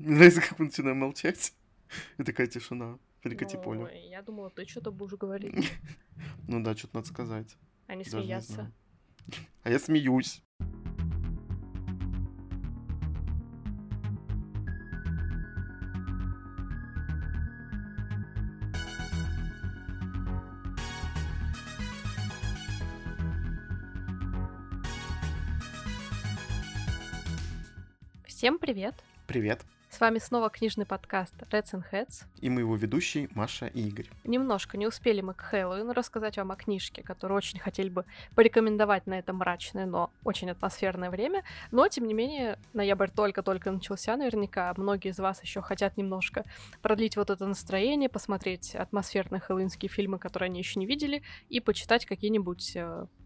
Нравится, как мы начинаем молчать. И такая тишина. Перекати Ну, поле. я думала, ты что-то будешь говорить, Ну да, что-то надо сказать. а не Даже не смеяться. знаю. А я смеюсь. Всем привет! Привет. С вами снова книжный подкаст Reds and Heads. И мы его ведущие Маша и Игорь. Немножко не успели мы к Хэллоуину рассказать вам о книжке, которую очень хотели бы порекомендовать на это мрачное, но очень атмосферное время. Но, тем не менее, ноябрь только-только начался наверняка. Многие из вас еще хотят немножко продлить вот это настроение, посмотреть атмосферные хэллоуинские фильмы, которые они еще не видели, и почитать какие-нибудь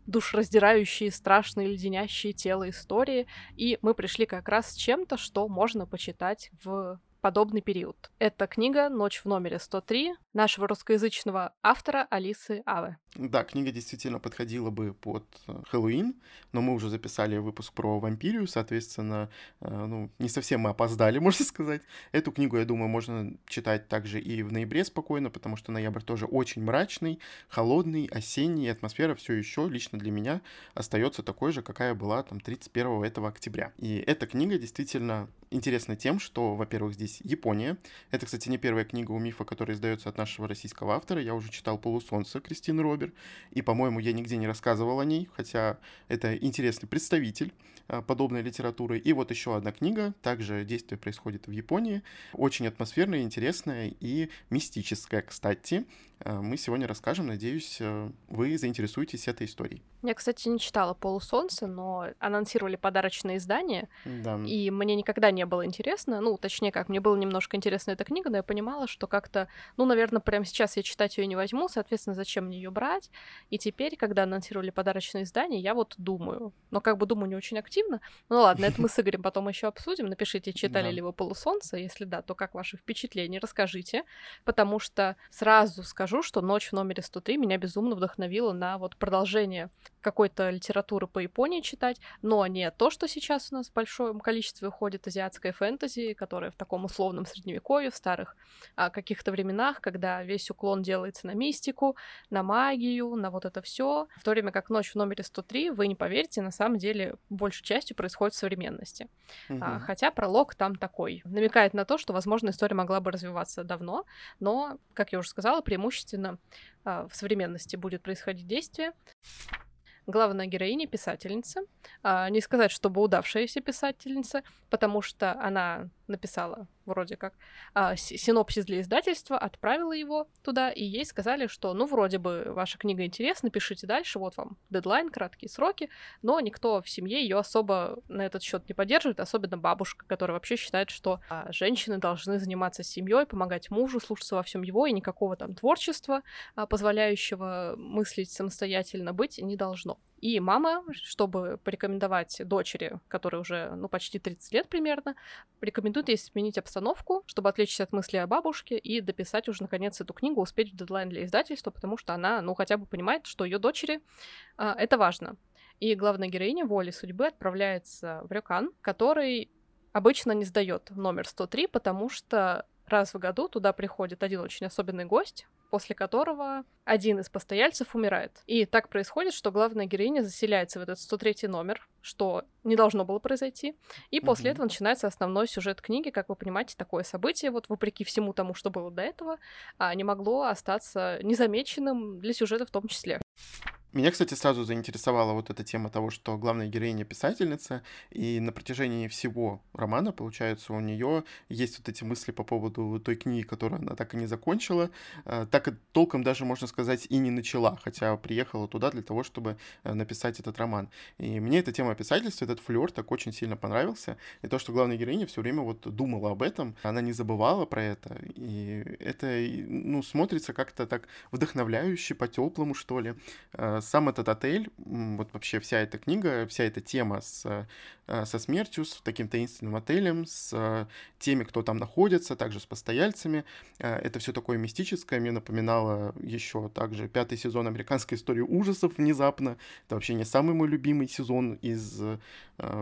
душераздирающие, страшные, леденящие тело истории. И мы пришли как раз с чем-то, что можно почитать в подобный период. Это книга «Ночь в номере 103» нашего русскоязычного автора Алисы Аве. Да, книга действительно подходила бы под э, Хэллоуин, но мы уже записали выпуск про вампирию, соответственно, э, ну, не совсем мы опоздали, можно сказать. Эту книгу, я думаю, можно читать также и в ноябре спокойно, потому что ноябрь тоже очень мрачный, холодный, осенний, атмосфера все еще лично для меня остается такой же, какая была там 31 этого октября. И эта книга действительно интересна тем, что, во-первых, здесь Япония. Это, кстати, не первая книга у мифа, которая издается от нашего российского автора. Я уже читал «Полусолнце» Кристины Робер, и, по-моему, я нигде не рассказывал о ней, хотя это интересный представитель а, подобной литературы. И вот еще одна книга, также действие происходит в Японии, очень атмосферная, интересная и мистическая, кстати. А, Мы сегодня расскажем, надеюсь, э, вы заинтересуетесь этой историей. Я, кстати, не читала «Полусолнце», но анонсировали подарочное издание, Да. и мне никогда не было интересно, ну, точнее как, мне было немножко интересна эта книга, но я понимала, что как-то, ну, наверное, прямо сейчас я читать ее не возьму, соответственно, зачем мне ее брать? И теперь, когда анонсировали подарочное издание, я вот думаю, но как бы думаю не очень активно, ну ладно, это мы с Игорем потом еще обсудим, напишите, читали Да. ли вы «Полусолнце», если да, то как ваши впечатления, расскажите, потому что сразу скажу, что «Ночь в номере 103» меня безумно вдохновила на вот продолжение какой-то литературы по Японии читать, но не то, что сейчас у нас в большом количестве уходит азиатская фэнтези, которая в таком условном средневековье, в старых а, каких-то временах, когда весь уклон делается на мистику, на магию, на вот это все, в то время как «Ночь в номере 103», вы не поверите, на самом деле большей частью происходит в современности. А, Мгм. хотя пролог там такой, намекает на то, что, возможно, история могла бы развиваться давно, но, как я уже сказала, преимущественно а, в современности будет происходить действие. Главная героиня — писательница. А, не сказать, чтобы удавшаяся писательница, потому что она написала вроде как а, си- синопсис для издательства, отправила его туда, и ей сказали, что, ну, вроде бы ваша книга интересна, пишите дальше, вот вам дедлайн, краткие сроки, но никто в семье ее особо на этот счет не поддерживает, особенно бабушка, которая вообще считает, что а, женщины должны заниматься семьей, помогать мужу, слушаться во всем его, и никакого там творчества, а, позволяющего мыслить самостоятельно быть, не должно. И мама, чтобы порекомендовать дочери, которой уже, ну, почти 30 лет примерно, рекомендует ей сменить обстановку, чтобы отвлечься от мысли о бабушке и дописать уже, наконец, эту книгу, успеть в дедлайн для издательства, потому что она, ну, хотя бы понимает, что ее дочери а, это важно. И главная героиня воли судьбы отправляется в Рюкан, который обычно не сдает номер 103, потому что раз в году туда приходит один очень особенный гость, после которого один из постояльцев умирает. И так происходит, что главная героиня заселяется в этот 103 номер, что не должно было произойти. И после Мгм. этого начинается основной сюжет книги. Как вы понимаете, такое событие, вот вопреки всему тому, что было до этого, а, не могло остаться незамеченным для сюжета в том числе. Меня, кстати, сразу заинтересовала вот эта тема того, что главная героиня писательница, и на протяжении всего романа, получается, у нее есть вот эти мысли по поводу той книги, которую она так и не закончила, э, так и толком даже, можно сказать, и не начала, хотя приехала туда для того, чтобы э, написать этот роман. И мне эта тема писательства, этот флер так очень сильно понравился, и то, что главная героиня все время вот думала об этом, она не забывала про это, и это, ну, смотрится как-то так вдохновляюще, по-теплому, что ли. Э, сам этот отель, вот вообще вся эта книга, вся эта тема с, э, со смертью, с таким таинственным отелем, с теми, кто там находится, также с постояльцами, это все такое мистическое, мне напоминало еще также пятый сезон американской истории ужасов внезапно. Это вообще не самый мой любимый сезон из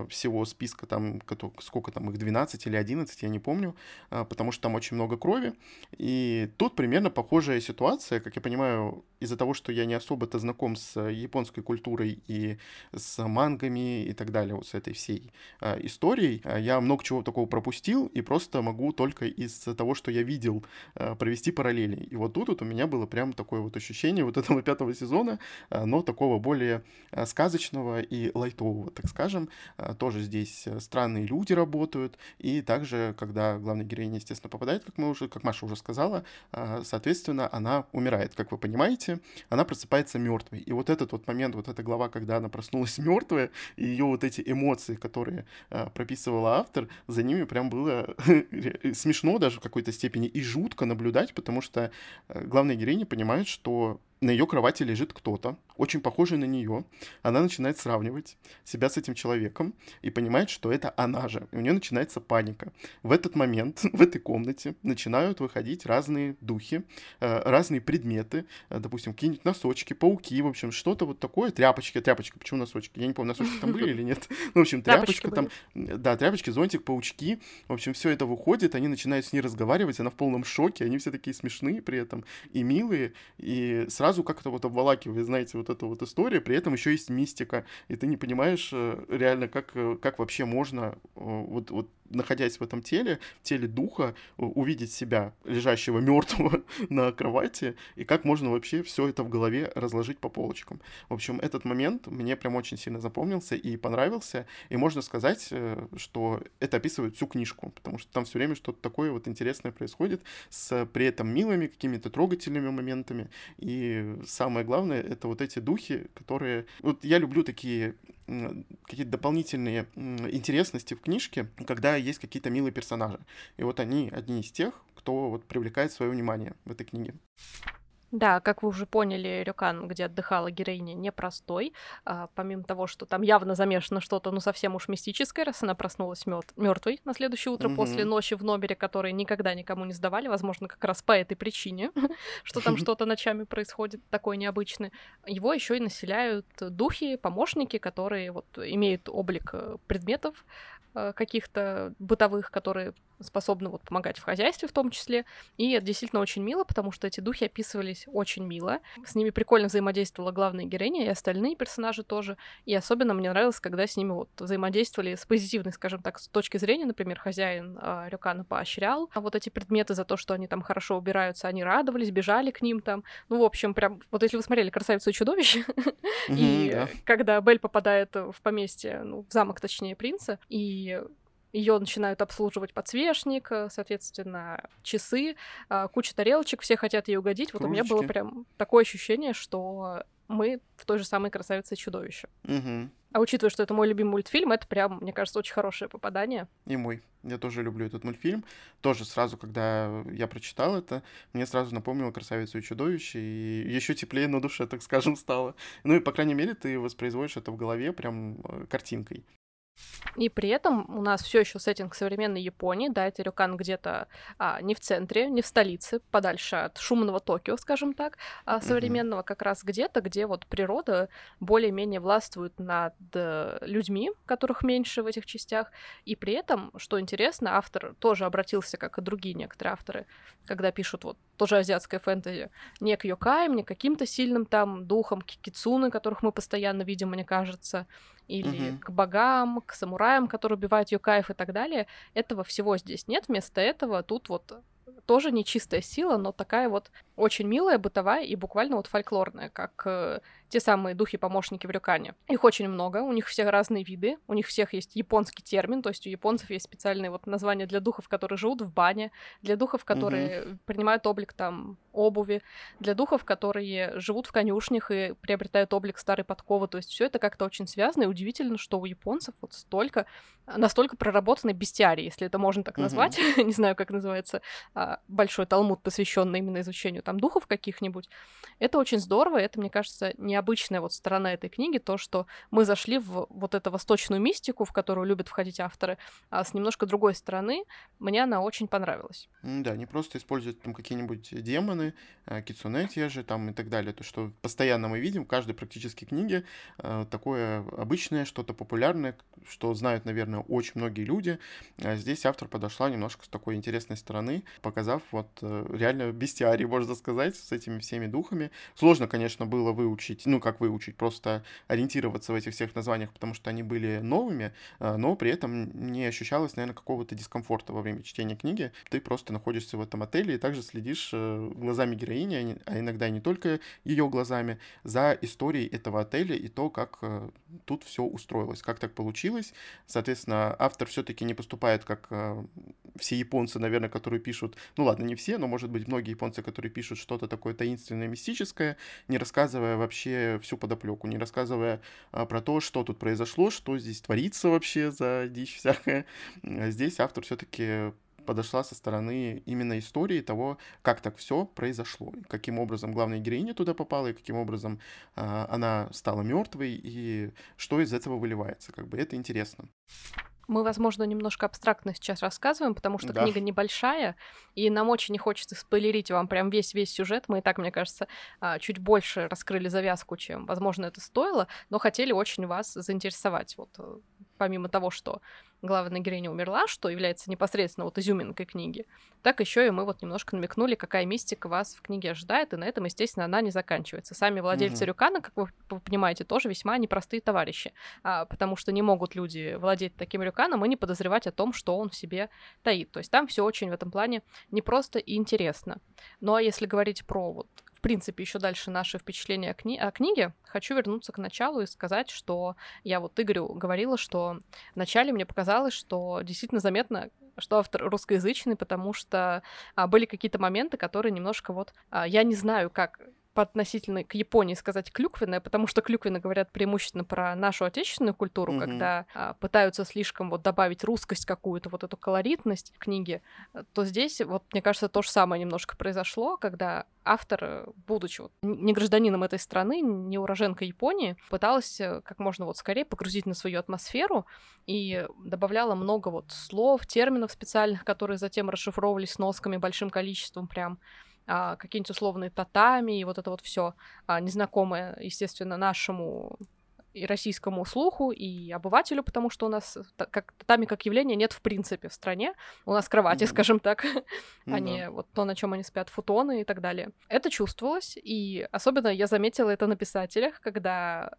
всего списка, там, сколько там их, 12 или 11, я не помню, потому что там очень много крови. И тут примерно похожая ситуация, как я понимаю, из-за того, что я не особо-то знаком с японской культурой и с мангами и так далее, вот с этой всей э, историей, я много чего такого пропустил и просто могу только из того, что я видел, э, провести параллели. И вот тут вот у меня было прям такое вот ощущение вот этого пятого сезона, э, но такого более э, сказочного и лайтового, так скажем. Э, тоже здесь странные люди работают, и также, когда главная героиня, естественно, попадает, как мы уже, как Маша уже сказала, э, соответственно, она умирает, как вы понимаете, она просыпается мертвой. И вот этот вот момент, вот эта глава, когда она проснулась мертвая, и ее вот эти эмоции, которые э, прописывала автор, за ними прям было смешно даже в какой-то степени и жутко наблюдать, потому что э, главная героиня понимает, что на ее кровати лежит кто-то, очень похожий на нее. Она начинает сравнивать себя с этим человеком и понимает, что это она же. И у нее начинается паника. В этот момент в этой комнате начинают выходить разные духи, э, разные предметы, э, допустим, какие-нибудь носочки, пауки, в общем, что-то вот такое, тряпочки, тряпочка, почему носочки? Я не помню, носочки там были или нет. Ну, в общем, тряпочка там, да, тряпочки, зонтик, паучки. В общем, все это выходит, они начинают с ней разговаривать, она в полном шоке, они все такие смешные при этом и милые, и сразу сразу как-то вот обволакивает, знаете, вот эта вот история, при этом еще есть мистика, и ты не понимаешь э, реально, как, э, как вообще можно э, вот, вот находясь в этом теле, в теле духа, увидеть себя, лежащего мертвого на кровати, и как можно вообще все это в голове разложить по полочкам. В общем, этот момент мне прям очень сильно запомнился и понравился, и можно сказать, э, что это описывает всю книжку, потому что там все время что-то такое вот интересное происходит, с при этом милыми какими-то трогательными моментами, и самое главное, это вот эти духи, которые... Вот я люблю такие какие-то дополнительные интересности в книжке, когда есть какие-то милые персонажи. И вот они одни из тех, кто вот привлекает свое внимание в этой книге. Да, как вы уже поняли, Рюкан, где отдыхала героиня, непростой. А, помимо того, что там явно замешано что-то, ну, совсем уж мистическое, раз она проснулась мертвой на следующее утро mm-hmm. после ночи в номере, который никогда никому не сдавали, возможно, как раз по этой причине, что там что-то ночами происходит такое необычное. Его еще и населяют духи, помощники, которые вот имеют облик э, предметов, каких-то бытовых, которые способны вот помогать в хозяйстве в том числе. И это действительно очень мило, потому что эти духи описывались очень мило. С ними прикольно взаимодействовала главная героиня и остальные персонажи тоже. И особенно мне нравилось, когда с ними вот взаимодействовали с позитивной, скажем так, с точки зрения, например, хозяин э, Рюкана поощрял а вот эти предметы за то, что они там хорошо убираются, они радовались, бежали к ним там. Ну, в общем, прям, вот если вы смотрели «Красавицу и чудовище», и когда Бель попадает в поместье, ну, в замок, точнее, принца, и ее начинают обслуживать подсвечник, э, соответственно, часы, а, куча тарелочек, все хотят ей угодить. Кружечки. Вот у меня было прям такое ощущение, что мы в той же самой красавице и чудовище. Угу. А учитывая, что это мой любимый мультфильм, это прям, мне кажется, очень хорошее попадание. И мой. Я тоже люблю этот мультфильм. Тоже сразу, когда я прочитал это, мне сразу напомнило «Красавицу и чудовище», и еще теплее на душе, так скажем, стало. Ну и, по крайней мере, ты воспроизводишь это в голове прям э, картинкой. И при этом у нас все еще сеттинг современной Японии, да, это Рюкан где-то а, не в центре, не в столице, подальше от шумного Токио, скажем так, а, современного, mm-hmm. как раз где-то, где вот природа более-менее властвует над э, людьми, которых меньше в этих частях. И при этом, что интересно, автор тоже обратился, как и другие некоторые авторы, когда пишут вот тоже азиатское фэнтези, не к йокаям, не к каким-то сильным там духам, кикицуны, которых мы постоянно видим, мне кажется, или угу. к богам, к самураям, которые убивают Йокаев и так далее. Этого всего здесь нет. Вместо этого тут вот тоже нечистая сила, но такая вот очень милая, бытовая и буквально вот фольклорная, как э, те самые духи-помощники в Рюкане. Их очень много, у них все разные виды, у них всех есть японский термин, то есть у японцев есть специальные вот названия для духов, которые живут в бане, для духов, которые угу. принимают облик там обуви, для духов, которые живут в конюшнях и приобретают облик старой подковы. То есть все это как-то очень связано, и удивительно, что у японцев вот столько, настолько проработанной бестиарии, если это можно так назвать. Mm-hmm. Не знаю, как называется а, большой талмуд, посвященный именно изучению там духов каких-нибудь. Это очень здорово, это, мне кажется, необычная вот сторона этой книги, то, что мы зашли в вот эту восточную мистику, в которую любят входить авторы, а с немножко другой стороны. Мне она очень понравилась. Да, не просто используют там какие-нибудь демоны, а, кицуне те же там и так далее, то, что постоянно мы видим в каждой практически книге а, такое обычное, что-то популярное, что знают, наверное, очень многие люди. А здесь автор подошла немножко с такой интересной стороны, показав вот э, реально бестиарий, можно сказать, с этими всеми духами. Сложно, конечно, было выучить, ну как выучить, просто ориентироваться в этих всех названиях, потому что они были новыми, но при этом не ощущалось, наверное, какого-то дискомфорта во время чтения книги. Ты просто находишься в этом отеле и также следишь э, глазами героини, а иногда и не только ее глазами, за историей этого отеля и то, как э, тут все устроилось, как так получилось. Соответственно, автор все-таки не поступает как э, все японцы, наверное, которые пишут, ну ладно, не все, но, может быть, многие японцы, которые пишут что-то такое таинственное, мистическое, не рассказывая вообще всю подоплеку, не рассказывая а, про то, что тут произошло, что здесь творится вообще за дичь всякая. Здесь автор все-таки подошла со стороны именно истории того, как так все произошло, каким образом главная героиня туда попала, и каким образом э, она стала мертвой, и что из этого выливается. Как бы это интересно. Мы, возможно, немножко абстрактно сейчас рассказываем, потому что да. книга небольшая, и нам очень не хочется спойлерить вам прям весь-весь сюжет. Мы и так, мне кажется, а, чуть больше раскрыли завязку, чем, возможно, это стоило, но хотели очень вас заинтересовать. Вот э, помимо того, что главная героиня умерла, что является непосредственно вот изюминкой книги, так еще и мы вот немножко намекнули, какая мистика вас в книге ожидает, и на этом, естественно, она не заканчивается. Сами владельцы mm-hmm. Рюкана, как вы, вы понимаете, тоже весьма непростые товарищи, а, потому что не могут люди владеть таким Рюканом и не подозревать о том, что он в себе таит. То есть там все очень в этом плане непросто и интересно. Ну а если говорить про вот принципе, еще дальше наши впечатления о, кни- о книге, хочу вернуться к началу и сказать, что я вот Игорю говорила, что вначале мне показалось, что действительно заметно, что автор русскоязычный, потому что а, были какие-то моменты, которые немножко вот... А, я не знаю, как по относительно к Японии сказать клюквенное, потому что клюквенно говорят преимущественно про нашу отечественную культуру, mm-hmm. когда а, пытаются слишком вот добавить русскость какую-то, вот эту колоритность книги, то здесь вот, мне кажется, то же самое немножко произошло, когда автор, будучи вот не гражданином этой страны, не уроженкой Японии, пыталась как можно вот скорее погрузить на свою атмосферу и добавляла много вот слов, терминов специальных, которые затем расшифровывались носками большим количеством прям а, какие-нибудь условные татами и вот это вот все а, незнакомое, естественно, нашему и российскому слуху, и обывателю, потому что у нас как татами как явление нет в принципе в стране. У нас кровати, mm-hmm. скажем так, mm-hmm. а не вот то, на чем они спят, футоны и так далее. Это чувствовалось, и особенно я заметила это на писателях, когда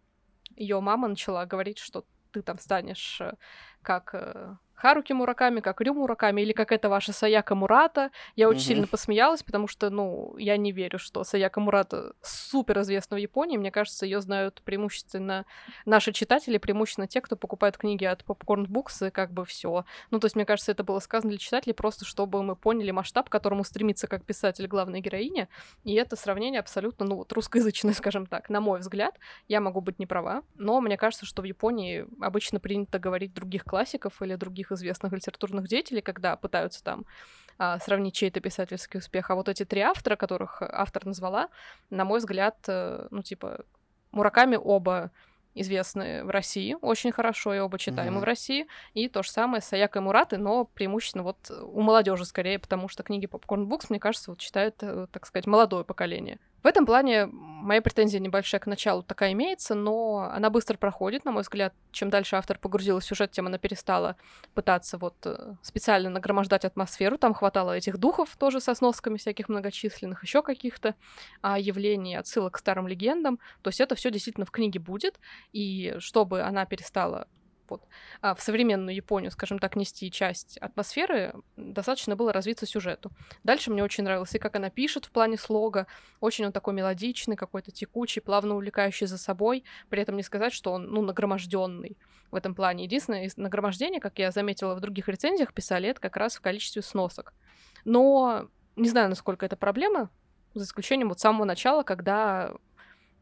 ее мама начала говорить, что ты там станешь э, как э, Харуки Мураками, как Рю Мураками, или как это ваша Саяка Мурата. Я очень сильно посмеялась, потому что, ну, я не верю, что Саяка Мурата супер известна в Японии. Мне кажется, ее знают преимущественно наши читатели, преимущественно те, кто покупают книги от Popcorn Books, и как бы все. Ну, то есть, мне кажется, это было сказано для читателей просто, чтобы мы поняли масштаб, к которому стремится как писатель главная героиня. И это сравнение абсолютно, ну, вот русскоязычное, скажем так, на мой взгляд. Я могу быть не права, но мне кажется, что в Японии обычно принято говорить других классиков или других других известных литературных деятелей, когда пытаются там а, сравнить чей-то писательский успех. А вот эти три автора, которых автор назвала, на мой взгляд, э, ну, типа, Мураками оба известны в России очень хорошо и оба читаемы mm-hmm. в России. И то же самое с Саякой Мураты, но преимущественно вот у молодежи скорее, потому что книги Popcorn Books, мне кажется, вот читает, э, так сказать, молодое поколение. В этом плане моя претензия небольшая к началу такая имеется, но она быстро проходит, на мой взгляд. Чем дальше автор погрузила в сюжет, тем она перестала пытаться вот э, специально нагромождать атмосферу. Там хватало этих духов тоже со сносками всяких многочисленных, еще каких-то а, явлений, отсылок к старым легендам. То есть это все действительно в книге будет. И чтобы она перестала вот, а в современную Японию, скажем так, нести часть атмосферы, достаточно было развиться сюжету. Дальше мне очень нравилось и как она пишет в плане слога, очень он такой мелодичный, какой-то текучий, плавно увлекающий за собой, при этом не сказать, что он, ну, нагроможденный в этом плане. Единственное, нагромождение, как я заметила в других рецензиях, писали это как раз в количестве сносок. Но не знаю, насколько это проблема, за исключением вот самого начала, когда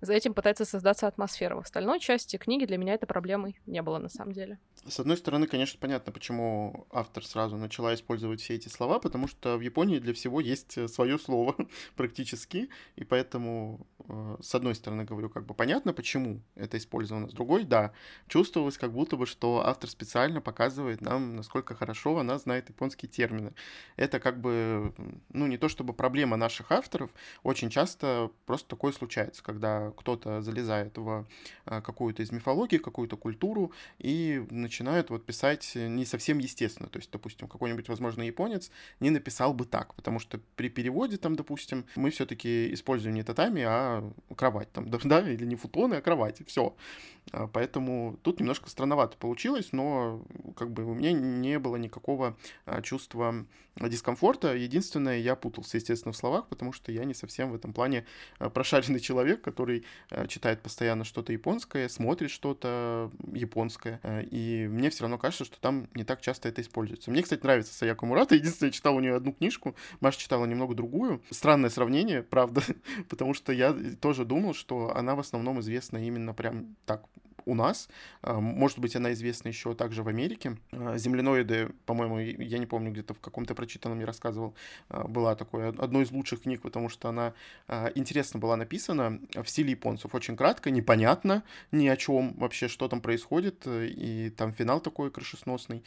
за этим пытается создаться атмосфера. В остальной части книги для меня это проблемой не было на самом деле. С одной стороны, конечно, понятно, почему автор сразу начала использовать все эти слова, потому что в Японии для всего есть э, свое слово практически, и поэтому, э, с одной стороны, говорю, как бы понятно, почему это использовано, с другой, да, чувствовалось как будто бы, что автор специально показывает нам, насколько хорошо она знает японские термины. Это как бы, ну, не то чтобы проблема наших авторов, очень часто просто такое случается, когда кто-то залезает в э, какую-то из мифологии, какую-то культуру и начинают вот писать не совсем естественно. То есть, допустим, какой-нибудь, возможно, японец не написал бы так, потому что при переводе там, допустим, мы все-таки используем не татами, а кровать там, да, или не футоны, а кровать, все. А, поэтому тут немножко странновато получилось, но как бы у меня не было никакого а, чувства дискомфорта. Единственное, я путался, естественно, в словах, потому что я не совсем в этом плане а, прошаренный человек, который читает постоянно что-то японское, смотрит что-то японское, и мне все равно кажется, что там не так часто это используется. Мне, кстати, нравится Саяко Мурата. Единственное, я читал у нее одну книжку, Маша читала немного другую. Странное сравнение, правда, потому что я тоже думал, что она в основном известна именно прям так у нас. А, может быть, она известна еще также в Америке. А, земляноиды, по-моему, я не помню, где-то в каком-то прочитанном я рассказывал, а, была такой, одной из лучших книг, потому что она интересно была написана в стиле японцев. Очень кратко, непонятно ни о чем вообще, что там происходит, и там финал такой крышесносный.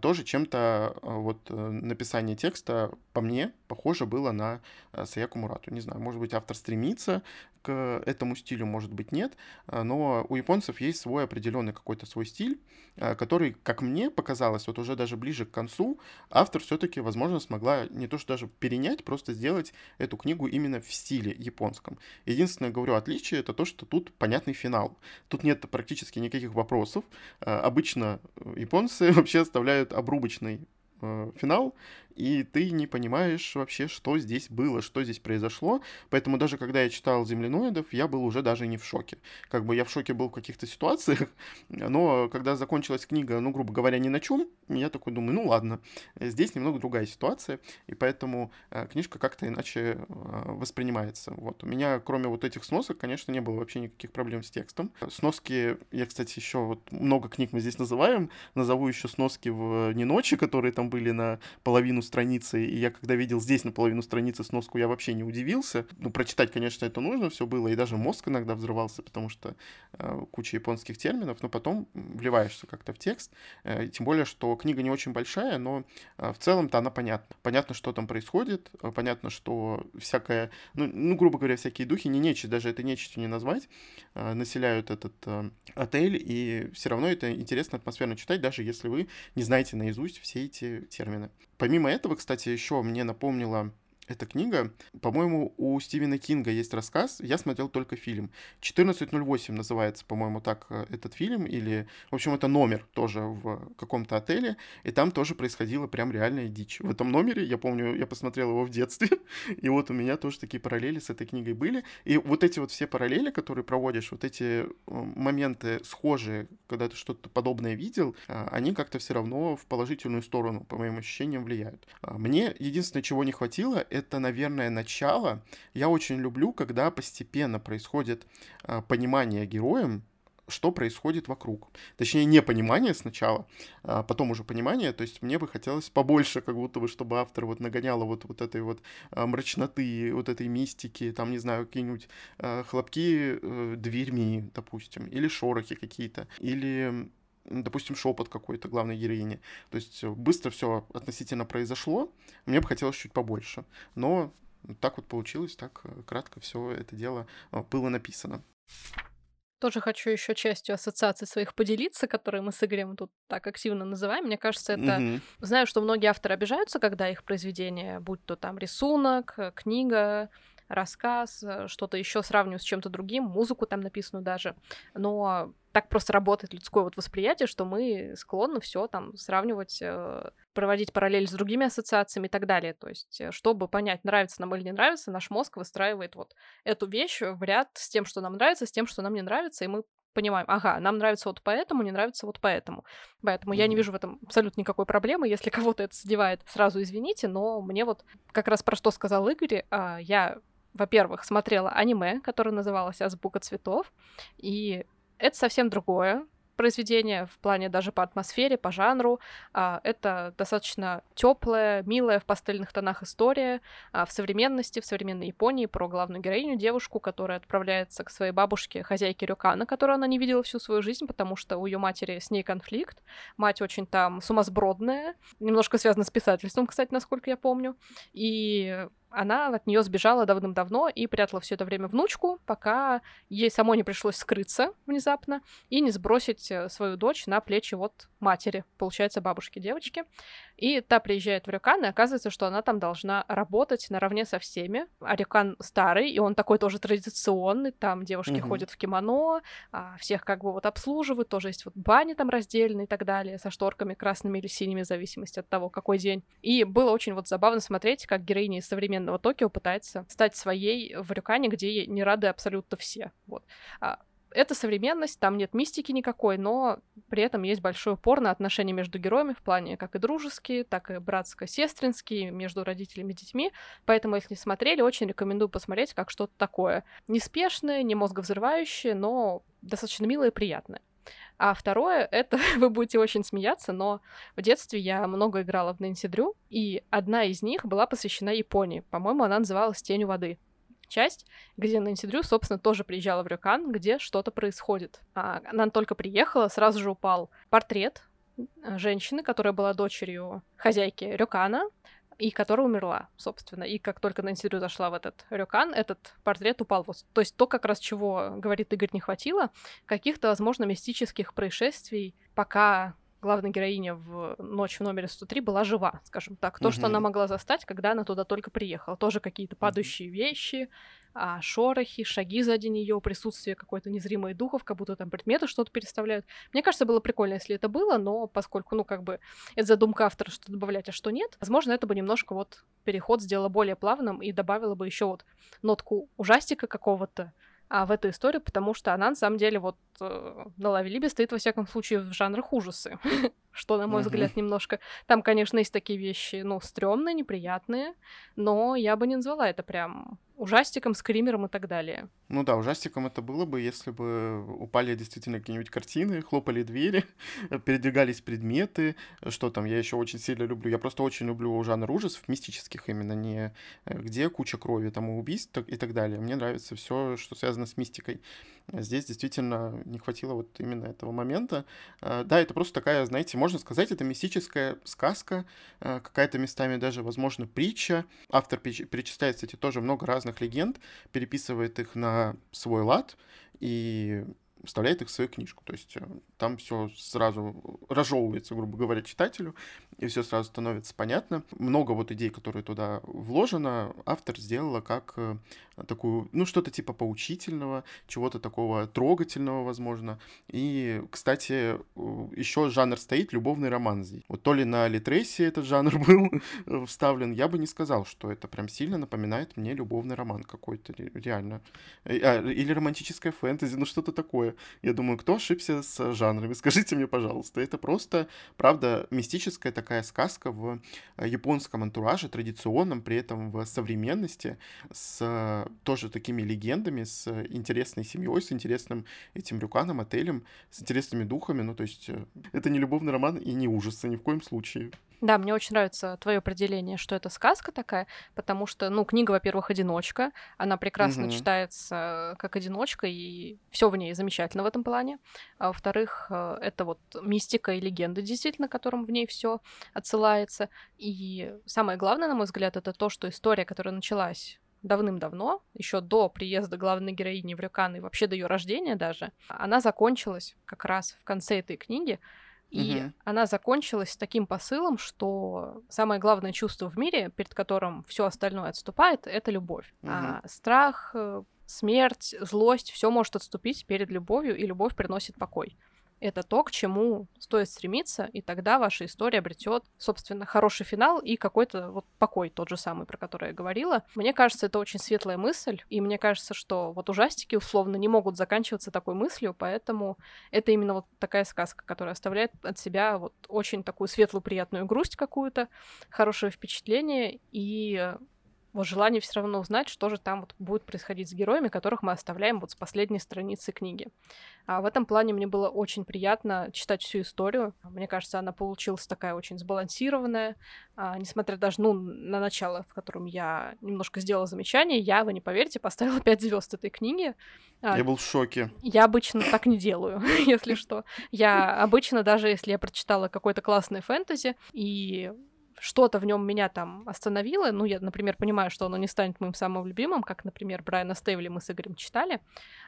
Тоже чем-то вот э, написание текста, по мне, похоже было на Саяку Мурату. Не знаю, может быть, автор стремится к этому стилю, может быть, нет, а, но у японцев есть свой определенный какой-то свой стиль, а, который, как мне показалось, вот уже даже ближе к концу, автор все-таки, возможно, смогла не то что даже перенять, просто сделать эту книгу именно в стиле японском. Единственное, говорю, отличие это то, что тут понятный финал. Тут нет практически никаких вопросов. А, обычно японцы вообще оставляют обрубочный э, финал, и ты не понимаешь вообще, что здесь было, что здесь произошло. Поэтому даже когда я читал «Земляноидов», я был уже даже не в шоке. Как бы я в шоке был в каких-то ситуациях, но когда закончилась книга, ну, грубо говоря, ни на чем, я такой думаю, ну ладно, здесь немного другая ситуация, и поэтому э, книжка как-то иначе э, воспринимается. Вот. У меня, кроме вот этих сносок, конечно, не было вообще никаких проблем с текстом. Сноски, я, кстати, еще вот много книг мы здесь называем, назову еще сноски в «Не ночи», которые там были на половину страницы, и я когда видел здесь наполовину страницы сноску, я вообще не удивился. Ну, прочитать, конечно, это нужно, все было, и даже мозг иногда взрывался, потому что э, куча японских терминов, но потом вливаешься как-то в текст, э, тем более, что книга не очень большая, но э, в целом-то она понятна. Понятно, что там происходит, э, понятно, что всякое, ну, ну, грубо говоря, всякие духи, не нечисть, даже это нечистью не назвать, э, населяют этот э, отель, и все равно это интересно атмосферно читать, даже если вы не знаете наизусть все эти термины. Помимо этого, кстати, еще мне напомнила эта книга, по-моему, у Стивена Кинга есть рассказ, я смотрел только фильм. 1408 называется, по-моему, так э, этот фильм, или, в общем, это номер тоже в каком-то отеле, и там тоже происходила прям реальная дичь. В этом номере, я помню, я посмотрел его в детстве, и вот у меня тоже такие параллели с этой книгой были, и вот эти вот все параллели, которые проводишь, вот эти э, моменты схожие, когда ты что-то подобное видел, э, они как-то все равно в положительную сторону, по моим ощущениям, влияют. А мне единственное, чего не хватило, это, наверное, начало. Я очень люблю, когда постепенно происходит э, понимание героем, что происходит вокруг. Точнее, не понимание сначала, а потом уже понимание. То есть мне бы хотелось побольше, как будто бы, чтобы автор вот нагоняла вот, вот этой вот а, мрачноты, вот этой мистики, там, не знаю, какие-нибудь а, хлопки э, дверьми, допустим, или шорохи какие-то, или допустим, шепот какой-то главной героини. То есть э, быстро все относительно произошло, мне бы хотелось чуть побольше. Но так вот получилось, так э, кратко все это дело э, было написано. Тоже хочу еще частью ассоциаций своих поделиться, которые мы с Игорем тут так активно называем. Мне кажется, это... Mm-hmm. Знаю, что многие авторы обижаются, когда их произведения, будь то там рисунок, книга, рассказ, что-то еще сравниваю с чем-то другим, музыку там написанную даже. Но так просто работает людское вот восприятие, что мы склонны все там сравнивать, э, проводить параллель с другими ассоциациями и так далее. То есть, э, чтобы понять, нравится нам или не нравится, наш мозг выстраивает вот эту вещь в ряд с тем, что нам нравится, с тем, что нам не нравится, и мы понимаем, ага, нам нравится вот поэтому, не нравится вот поэтому. Поэтому mm-hmm. я не вижу в этом абсолютно никакой проблемы. Если кого-то это задевает, сразу извините, но мне вот как раз про что сказал Игорь, а, я во-первых, смотрела аниме, которое называлось «Азбука цветов», и это совсем другое произведение в плане даже по атмосфере, по жанру. А, это достаточно теплая, милая в пастельных тонах история а, в современности, в современной Японии про главную героиню, девушку, которая отправляется к своей бабушке, хозяйке Рюкана, которую она не видела всю свою жизнь, потому что у ее матери с ней конфликт. Мать очень там сумасбродная, немножко связана с писательством, кстати, насколько я помню. И она от нее сбежала давным-давно и прятала все это время внучку, пока ей самой не пришлось скрыться внезапно и не сбросить э, свою дочь на плечи вот матери, получается, бабушки девочки. И та приезжает в Рюкан, и оказывается, что она там должна работать наравне со всеми. А Рюкан старый, и он такой тоже традиционный, там девушки угу. ходят в кимоно, а всех как бы вот обслуживают, тоже есть вот бани там раздельные и так далее, со шторками красными или синими, в зависимости от того, какой день. И было очень вот забавно смотреть, как героиня из современного Токио пытается стать своей в Рюкане, где не рады абсолютно все. Вот. А это современность, там нет мистики никакой, но при этом есть большой упор на отношения между героями в плане как и дружеские, так и братско-сестринские, между родителями и детьми. Поэтому, если не смотрели, очень рекомендую посмотреть как что-то такое. Неспешное, не мозговзрывающее, но достаточно милое и приятное. А второе, это вы будете очень смеяться, но в детстве я много играла в Нэнси Дрю, и одна из них была посвящена Японии. По-моему, она называлась «Тень воды» часть, где Нэнси Дрю, собственно, тоже приезжала в Рюкан, где что-то происходит. А она только приехала, сразу же упал портрет э, женщины, которая была дочерью хозяйки Рюкана, и которая умерла, собственно. И как только Нэнси Дрю зашла в этот Рюкан, этот портрет упал. Вот. То есть то, как раз чего, говорит Игорь, не хватило, каких-то, возможно, мистических происшествий, пока главная героиня в «Ночь в номере 103» была жива, скажем так. То, угу. что она могла застать, когда она туда только приехала. Тоже какие-то падающие угу. вещи, а, шорохи, шаги сзади нее, присутствие какой-то незримой духов, как будто там предметы что-то переставляют. Мне кажется, было прикольно, если это было, но поскольку, ну, как бы, это задумка автора, что добавлять, а что нет, возможно, это бы немножко вот переход сделало более плавным и добавило бы еще вот нотку ужастика какого-то, в эту историю, потому что она на самом деле вот э, на Лаве Либе стоит во всяком случае в жанрах ужасы, что, на мой uh-huh. взгляд, немножко... Там, конечно, есть такие вещи, ну, стрёмные, неприятные, но я бы не назвала это прям ужастиком, скримером и так далее. Ну да, ужастиком это было бы, если бы упали действительно какие-нибудь картины, хлопали двери, передвигались предметы, что там, я еще очень сильно люблю, я просто очень люблю жанр ужасов, мистических именно, не э, где куча крови, там убийств и так далее. Мне нравится все, что связано с мистикой. Здесь действительно не хватило вот именно этого момента. Э, да, это просто такая, знаете, можно сказать, это мистическая сказка, э, какая-то местами даже, возможно, притча. Автор перечисляет, кстати, тоже много разных легенд, переписывает их на свой лад, и вставляет их в свою книжку. То есть э, там все сразу разжевывается, грубо говоря, читателю, и все сразу становится понятно. Много вот идей, которые туда вложено, автор сделала как э, такую, ну, что-то типа поучительного, чего-то такого трогательного, возможно. И, кстати, еще жанр стоит любовный роман здесь. Вот то ли на Литресе этот жанр был э, вставлен, я бы не сказал, что это прям сильно напоминает мне любовный роман какой-то, реально. А, или романтическая фэнтези, ну что-то такое. Я думаю, кто ошибся с жанрами? Скажите мне, пожалуйста. Это просто, правда, мистическая такая сказка в э, японском антураже, традиционном, при этом в современности, с э, тоже такими легендами, с интересной семьей, с интересным этим рюканом, отелем, с интересными духами. Ну, то есть э, это не любовный роман и не ужасы ни в коем случае. Да, мне очень нравится твое определение, что это сказка такая, потому что, ну, книга, во-первых, одиночка, она прекрасно угу. читается как одиночка, и все в ней замечательно в этом плане. А во-вторых, э, это вот мистика и легенда, действительно, которым в ней все отсылается. И самое главное, на мой взгляд, это то, что история, которая началась давным-давно, еще до приезда главной героини в Рюкан и вообще до ее рождения даже, она закончилась как раз в конце этой книги и угу. она закончилась с таким посылом, что самое главное чувство в мире, перед которым все остальное отступает, это любовь. Угу. А страх, э, смерть, злость, все может отступить перед любовью, и любовь приносит покой это то, к чему стоит стремиться, и тогда ваша история обретет, собственно, хороший финал и какой-то вот покой, тот же самый, про который я говорила. Мне кажется, это очень светлая мысль, и мне кажется, что вот ужастики условно не могут заканчиваться такой мыслью, поэтому это именно вот такая сказка, которая оставляет от себя вот очень такую светлую, приятную грусть какую-то, хорошее впечатление и вот желание все равно узнать, что же там вот будет происходить с героями, которых мы оставляем вот с последней страницы книги. А в этом плане мне было очень приятно читать всю историю. Мне кажется, она получилась такая очень сбалансированная. А, несмотря даже ну, на начало, в котором я немножко сделала замечание, я, вы не поверите, поставила 5 звезд этой книги. А, я был в шоке. Я обычно так не делаю, если что. Я обычно, даже если я прочитала какой-то классный фэнтези, и что-то в нем меня там остановило. Ну, я, например, понимаю, что оно не станет моим самым любимым, как, например, Брайана Стейвли мы с Игорем читали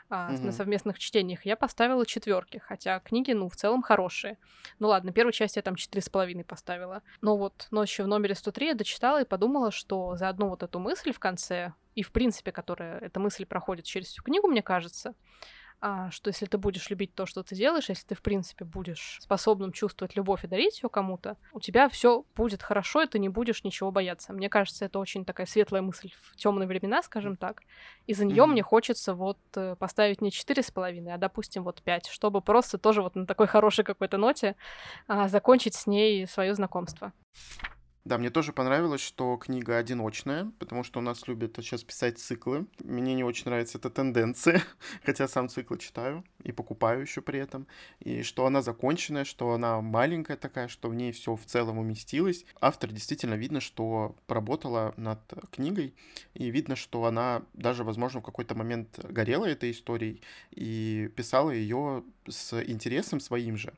а, mm-hmm. на совместных чтениях. Я поставила четверки, хотя книги, ну, в целом хорошие. Ну ладно, первую часть я там четыре с половиной поставила. Но вот ночью в номере 103 я дочитала и подумала, что за одну вот эту мысль в конце, и в принципе, которая эта мысль проходит через всю книгу, мне кажется, а, что если ты будешь любить то, что ты делаешь, если ты, в принципе, будешь способным чувствовать любовь и дарить ее кому-то, у тебя все будет хорошо, и ты не будешь ничего бояться. Мне кажется, это очень такая светлая мысль в темные времена, скажем так. И за нее mm-hmm. мне хочется вот э, поставить не четыре с половиной, а, допустим, вот пять, чтобы просто тоже вот на такой хорошей какой-то ноте а, закончить с ней свое знакомство. Да, мне тоже понравилось, что книга одиночная, потому что у нас любят сейчас писать циклы. Мне не очень нравится эта тенденция, хотя сам циклы читаю и покупаю еще при этом. И что она законченная, что она маленькая такая, что в ней все в целом уместилось. Автор действительно видно, что поработала над книгой, и видно, что она даже, возможно, в какой-то момент горела этой историей и писала ее с интересом своим же.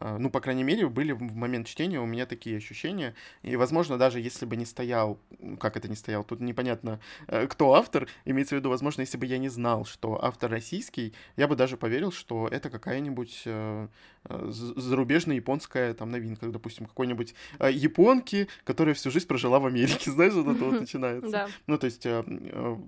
А, ну, по крайней мере, были в момент чтения у меня такие ощущения. И, возможно, даже если бы не стоял, как это не стоял, тут непонятно, э, кто автор, имеется в виду, возможно, если бы я не знал, что автор российский, я бы даже поверил, что это какая-нибудь э, э, зарубежная японская там новинка, допустим, какой-нибудь японки, которая всю жизнь прожила в Америке, знаешь, вот это вот начинается. Ну, то есть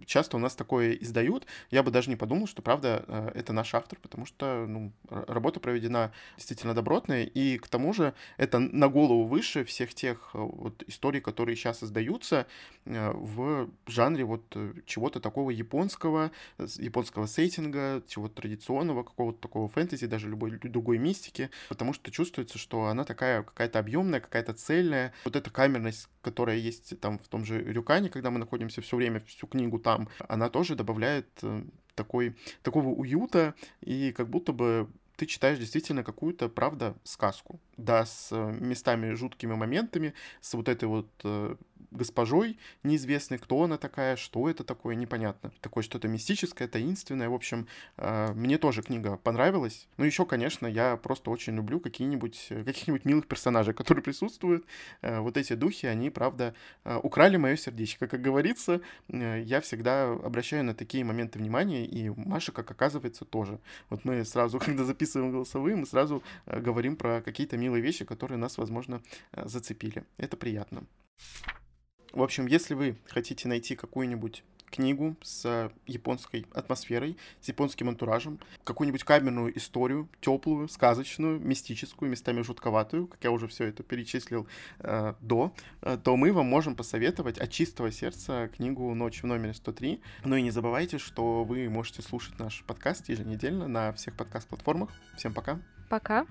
часто у нас такое издают, я бы даже не подумал, что, правда, это наш автор, потому что, ну, работа проведена действительно добро добротное, и к тому же это на голову выше всех тех э, вот историй, которые сейчас издаются э, в жанре вот э, чего-то такого японского, японского сеттинга, чего-то традиционного, какого-то такого фэнтези, даже любой другой мистики, потому что чувствуется, что она такая какая-то объемная, какая-то цельная. Вот эта камерность, которая есть там в том же Рюкане, когда мы находимся все время, всю книгу там, она тоже добавляет такой, такого уюта, и как будто бы ты читаешь действительно какую-то, правда, сказку. Да, с э, местами жуткими моментами, с вот этой вот э, госпожой неизвестной, кто она такая, что это такое, непонятно. Такое что-то мистическое, таинственное. В общем, э, мне тоже книга понравилась. Ну, еще, конечно, я просто очень люблю какие-нибудь, э, каких-нибудь милых персонажей, которые присутствуют. Э, вот эти духи, они, правда, украли мое сердечко. Как говорится, я всегда обращаю на такие моменты внимания, и Маша, как оказывается, тоже. Вот мы сразу, когда записываем голосовые, мы сразу говорим про какие-то милые вещи, которые нас, возможно, зацепили. Это приятно. В общем, если вы хотите найти какую-нибудь книгу с японской атмосферой, с японским антуражем, какую-нибудь камерную историю, теплую, сказочную, мистическую, местами жутковатую, как я уже все это перечислил э, до, э, то мы вам можем посоветовать от чистого сердца книгу «Ночь в номере 103». Ну и не забывайте, что вы можете слушать наш подкаст еженедельно на всех подкаст-платформах. Всем пока. Пока.